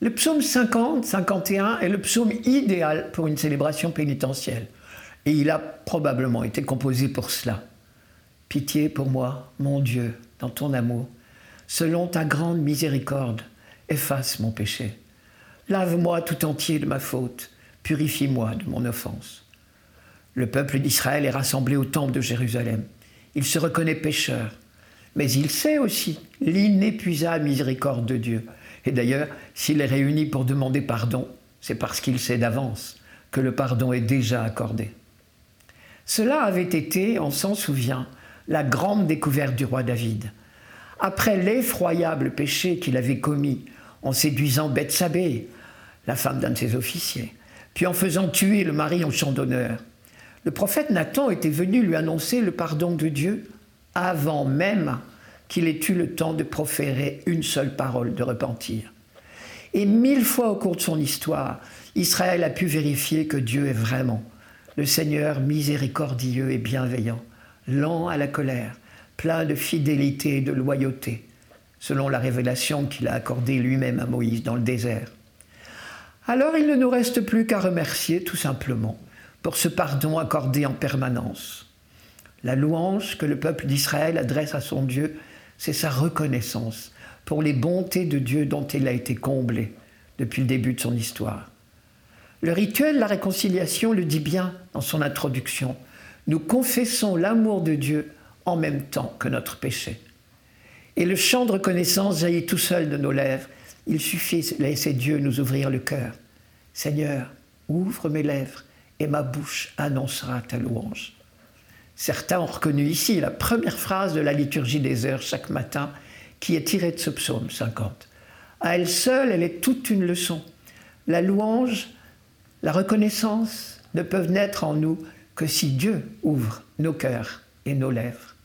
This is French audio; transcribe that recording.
Le psaume 50, 51 est le psaume idéal pour une célébration pénitentielle. Et il a probablement été composé pour cela. Pitié pour moi, mon Dieu, dans ton amour. Selon ta grande miséricorde, efface mon péché. Lave-moi tout entier de ma faute, purifie-moi de mon offense. Le peuple d'Israël est rassemblé au temple de Jérusalem. Il se reconnaît pécheur, mais il sait aussi l'inépuisable miséricorde de Dieu. Et d'ailleurs, s'il est réuni pour demander pardon, c'est parce qu'il sait d'avance que le pardon est déjà accordé. Cela avait été, on s'en souvient, la grande découverte du roi David. Après l'effroyable péché qu'il avait commis en séduisant Bethsabée, la femme d'un de ses officiers, puis en faisant tuer le mari en champ d'honneur, le prophète Nathan était venu lui annoncer le pardon de Dieu avant même qu'il ait eu le temps de proférer une seule parole de repentir. Et mille fois au cours de son histoire, Israël a pu vérifier que Dieu est vraiment le Seigneur miséricordieux et bienveillant, lent à la colère, plein de fidélité et de loyauté, selon la révélation qu'il a accordée lui-même à Moïse dans le désert. Alors il ne nous reste plus qu'à remercier tout simplement pour ce pardon accordé en permanence. La louange que le peuple d'Israël adresse à son Dieu, c'est sa reconnaissance pour les bontés de Dieu dont il a été comblé depuis le début de son histoire. Le rituel la réconciliation le dit bien dans son introduction. Nous confessons l'amour de Dieu en même temps que notre péché. Et le chant de reconnaissance jaillit tout seul de nos lèvres. Il suffit de laisser Dieu nous ouvrir le cœur. Seigneur, ouvre mes lèvres et ma bouche annoncera ta louange. Certains ont reconnu ici la première phrase de la liturgie des heures chaque matin qui est tirée de ce psaume 50. À elle seule, elle est toute une leçon. La louange la reconnaissance ne peuvent naître en nous que si Dieu ouvre nos cœurs et nos lèvres.